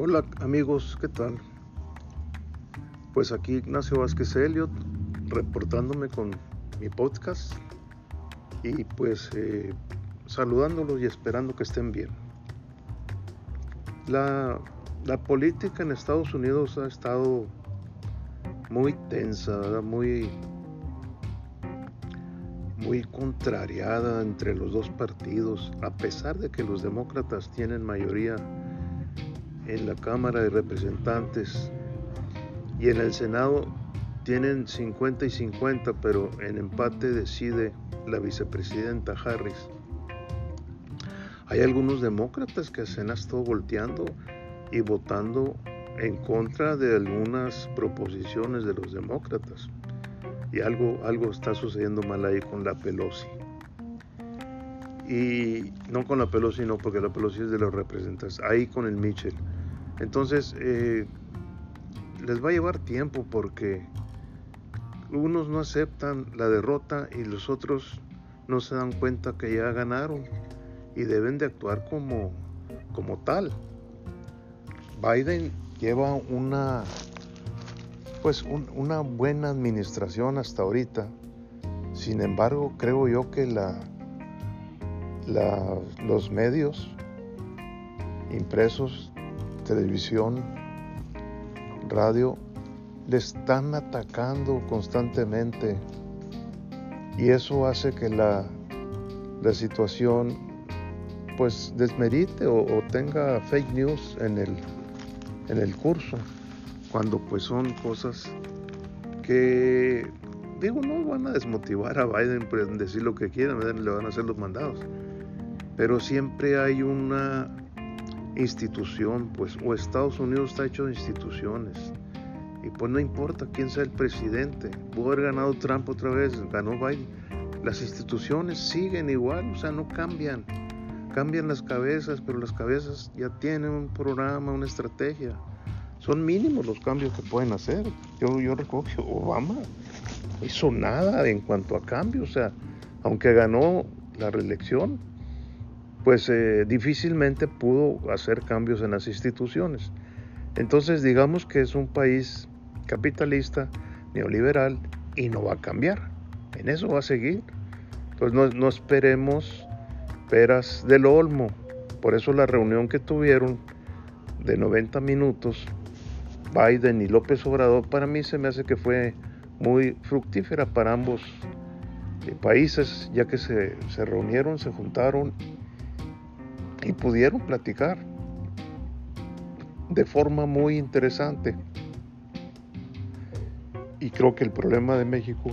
Hola amigos, ¿qué tal? Pues aquí Ignacio Vázquez Elliot reportándome con mi podcast y pues eh, saludándolos y esperando que estén bien. La, la, política en Estados Unidos ha estado muy tensa, muy, muy contrariada entre los dos partidos, a pesar de que los demócratas tienen mayoría en la Cámara de Representantes y en el Senado tienen 50 y 50, pero en empate decide la vicepresidenta Harris. Hay algunos demócratas que se han volteando y votando en contra de algunas proposiciones de los demócratas. Y algo, algo está sucediendo mal ahí con la Pelosi. Y no con la Pelosi, no, porque la Pelosi es de los representantes. Ahí con el Mitchell. Entonces, eh, les va a llevar tiempo porque unos no aceptan la derrota y los otros no se dan cuenta que ya ganaron y deben de actuar como, como tal. Biden lleva una pues una buena administración hasta ahorita. Sin embargo, creo yo que la, los medios impresos televisión, radio, le están atacando constantemente. Y eso hace que la, la situación pues desmerite o, tenga fake news en el, en el curso, cuando pues son cosas que, digo, no van a desmotivar a Biden por decir lo que quieran, le van a hacer los mandados, pero siempre hay una institución, pues, o Estados Unidos está hecho de instituciones. Y pues no importa quién sea el presidente, pudo haber ganado Trump otra vez, ganó Biden. Las instituciones siguen igual, o sea, no cambian. Cambian las cabezas, pero las cabezas ya tienen un programa, una estrategia. Son mínimos los cambios que pueden hacer. Yo, yo recuerdo Obama hizo nada en cuanto a cambios, o sea, aunque ganó la reelección, pues eh, difícilmente pudo hacer cambios en las instituciones. Entonces digamos que es un país capitalista, neoliberal y no va a cambiar. En eso va a seguir. Entonces no, no esperemos peras del olmo. Por eso la reunión que tuvieron de 90 minutos, Biden y López Obrador, para mí se me hace que fue muy fructífera para ambos eh, países, ya que se, se reunieron, se juntaron y pudieron platicar de forma muy interesante. Y creo que el problema de México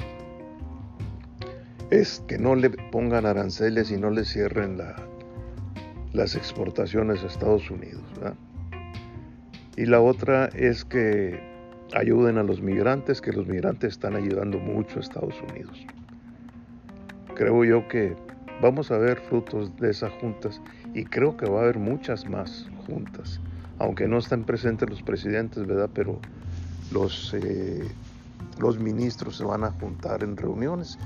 es que no le pongan aranceles y no le cierren la, las exportaciones a Estados Unidos. Y la otra es que ayuden a los migrantes, que los migrantes están ayudando mucho a Estados Unidos. Creo yo que vamos a ver frutos de esas juntas y creo que va a haber muchas más juntas, aunque no están presentes los presidentes, ¿verdad? Pero los, eh, los ministros se van a juntar en reuniones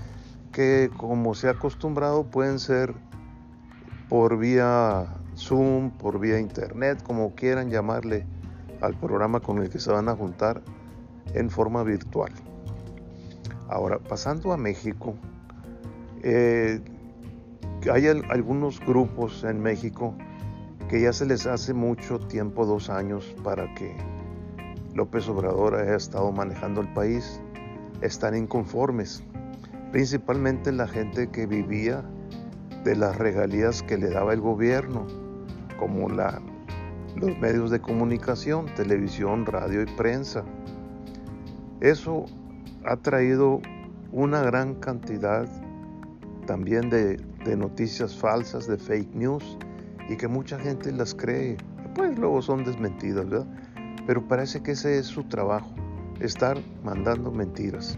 que como se ha acostumbrado pueden ser por vía Zoom, por vía Internet, como quieran llamarle al programa con el que se van a juntar en forma virtual. Ahora, pasando a México, eh, hay algunos grupos en México que ya se les hace mucho tiempo, dos años, para que López Obrador haya estado manejando el país, están inconformes, principalmente la gente que vivía de las regalías que le daba el gobierno, como la, los medios de comunicación, televisión, radio y prensa. Eso ha traído una gran cantidad también de de noticias falsas, de fake news y que mucha gente las cree. Pues luego son desmentidas, ¿verdad? Pero parece que ese es su trabajo, estar mandando mentiras.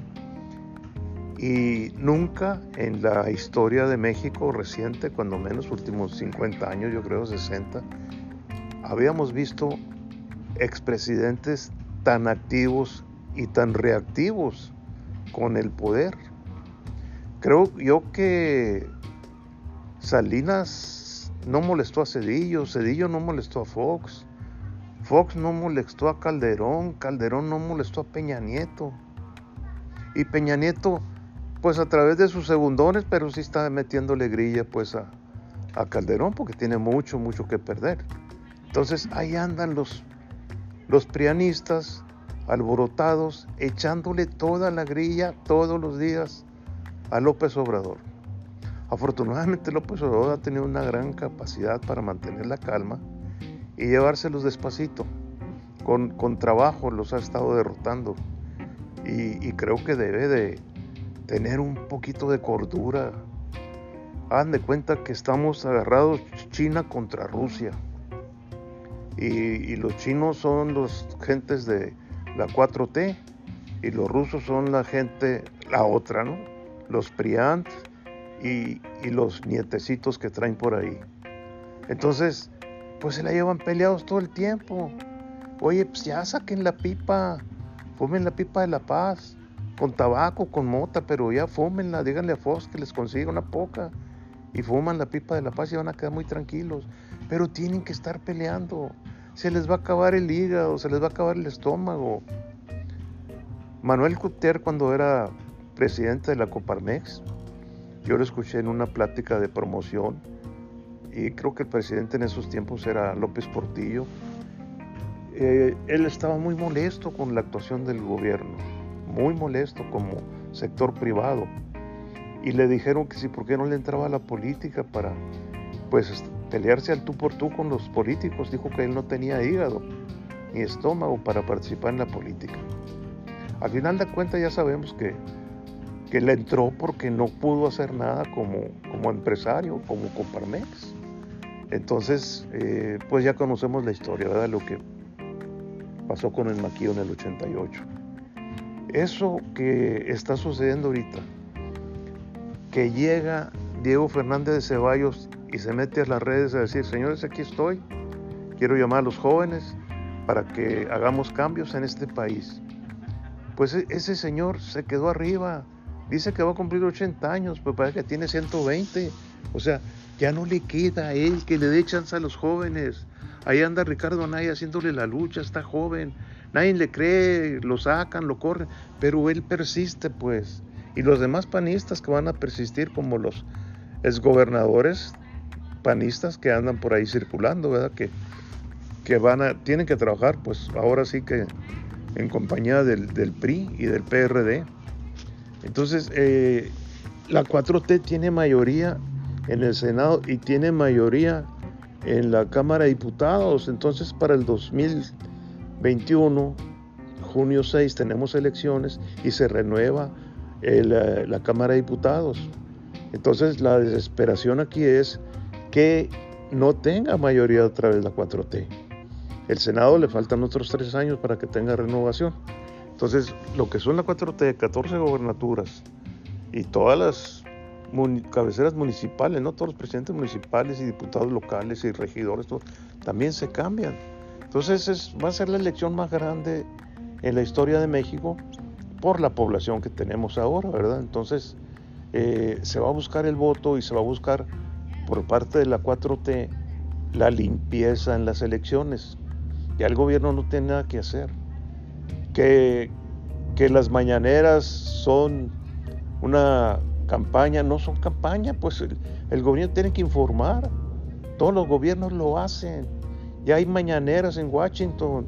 Y nunca en la historia de México reciente, cuando menos últimos 50 años, yo creo 60, habíamos visto expresidentes tan activos y tan reactivos con el poder. Creo yo que Salinas no molestó a Cedillo, Cedillo no molestó a Fox, Fox no molestó a Calderón, Calderón no molestó a Peña Nieto. Y Peña Nieto, pues a través de sus segundones, pero sí está metiéndole grilla pues a, a Calderón porque tiene mucho, mucho que perder. Entonces ahí andan los, los prianistas alborotados, echándole toda la grilla todos los días a López Obrador. Afortunadamente López Obrador ha tenido una gran capacidad para mantener la calma y llevárselos despacito. Con, con trabajo los ha estado derrotando y, y creo que debe de tener un poquito de cordura hagan de cuenta que estamos agarrados China contra Rusia. Y, los chinos son los gentes de la 4T y los rusos son la gente, la otra, ¿no? Los Priant y, y los nietecitos que traen por ahí. Entonces, pues se la llevan peleados todo el tiempo. Oye, pues ya saquen la pipa, fumen la pipa de la paz, con tabaco, con mota, pero ya fúmenla, díganle a Fox que les consiga una poca y fuman la pipa de la paz y van a quedar muy tranquilos. Pero tienen que estar peleando. Se les va a acabar el hígado, se les va a acabar el estómago. Manuel Cuter cuando era presidente de la Coparmex, yo lo escuché en una plática de promoción y creo que el presidente en esos tiempos era López Portillo. Eh, él estaba muy molesto con la actuación del gobierno, muy molesto como sector privado y le dijeron que si por qué no le entraba a la política para pues pelearse al tú por tú con los políticos. Dijo que él no tenía hígado ni estómago para participar en la política. Al final de cuentas ya sabemos que, que le entró porque no pudo hacer nada como, como empresario, como Coparmex. Entonces, eh, pues ya conocemos la historia, ¿verdad? Lo que pasó con el Maquillo en el 88. Eso que está sucediendo ahorita, que llega Diego Fernández de Ceballos y se mete a las redes a decir, señores, aquí estoy, quiero llamar a los jóvenes para que hagamos cambios en este país. Pues e-, ese señor se quedó arriba, dice que va a cumplir 80 años, pero parece que tiene 120. O sea, ya no le queda a él que le dé chance a los jóvenes. Ahí anda Ricardo Anaya haciéndole la lucha, está joven, nadie le cree, lo sacan, lo corren, pero él persiste pues y los demás panistas que van a persistir como los exgobernadores panistas que andan por ahí circulando, ¿verdad? Que, que van a, tienen que trabajar, pues ahora sí que en compañía del, PRI y del PRD. Entonces, eh, la 4T tiene mayoría en el Senado y tiene mayoría en la Cámara de Diputados. Entonces, para el 2021, junio 6, tenemos elecciones y se renueva eh, la Cámara de Diputados. Entonces la desesperación aquí es que no tenga mayoría otra vez la 4T. El Senado le faltan otros tres años para que tenga renovación. Entonces, lo que son la 4T, 14 gobernaturas y todas las cabeceras municipales, no todos los presidentes municipales y diputados locales y regidores, también se cambian. Entonces, es, va a ser la elección más grande en la historia de México por la población que tenemos ahora, ¿verdad? Entonces, eh, se va a buscar el voto y se va a buscar por parte de la 4T la limpieza en las elecciones. Ya el gobierno no tiene nada que hacer. Que, que las mañaneras son una campaña, no son campaña, pues el, el gobierno tiene que informar. Todos los gobiernos lo hacen. Ya hay mañaneras en Washington,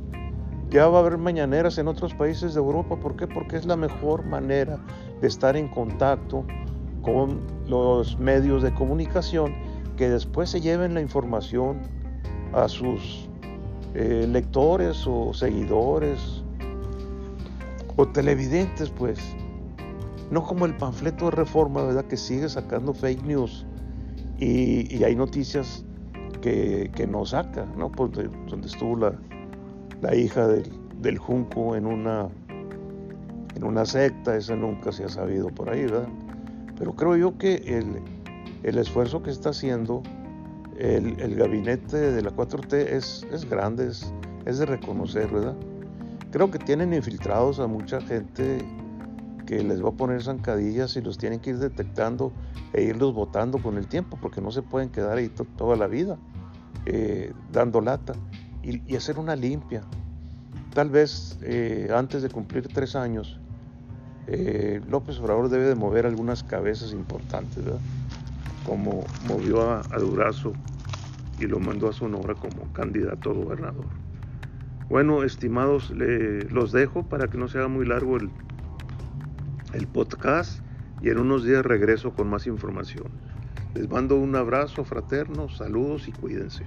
ya va a haber mañaneras en otros países de Europa. ¿Por qué? Porque es la mejor manera de estar en contacto con los medios de comunicación que después se lleven la información a sus eh, lectores o seguidores o televidentes, pues. No como el panfleto de reforma, ¿verdad? Que sigue sacando fake news y, hay noticias que, que, no saca, ¿no? Pues donde estuvo la, la hija del, Junco en una, en una secta, esa nunca se ha sabido por ahí, ¿verdad? Pero creo yo que el, esfuerzo que está haciendo el, gabinete de la 4T es, es grande, es, es, de reconocer, ¿verdad? Creo que tienen infiltrados a mucha gente que les va a poner zancadillas y los tienen que ir detectando e irlos votando con el tiempo, porque no se pueden quedar ahí toda la vida eh, dando lata. y, hacer una limpia. Tal vez eh, antes de cumplir tres años, eh, López Obrador debe de mover algunas cabezas importantes, como movió a, Durazo y lo mandó a Sonora como candidato a gobernador. Bueno, estimados, los dejo para que no se haga muy largo el, el podcast y en unos días regreso con más información. Les mando un abrazo fraterno, saludos y cuídense.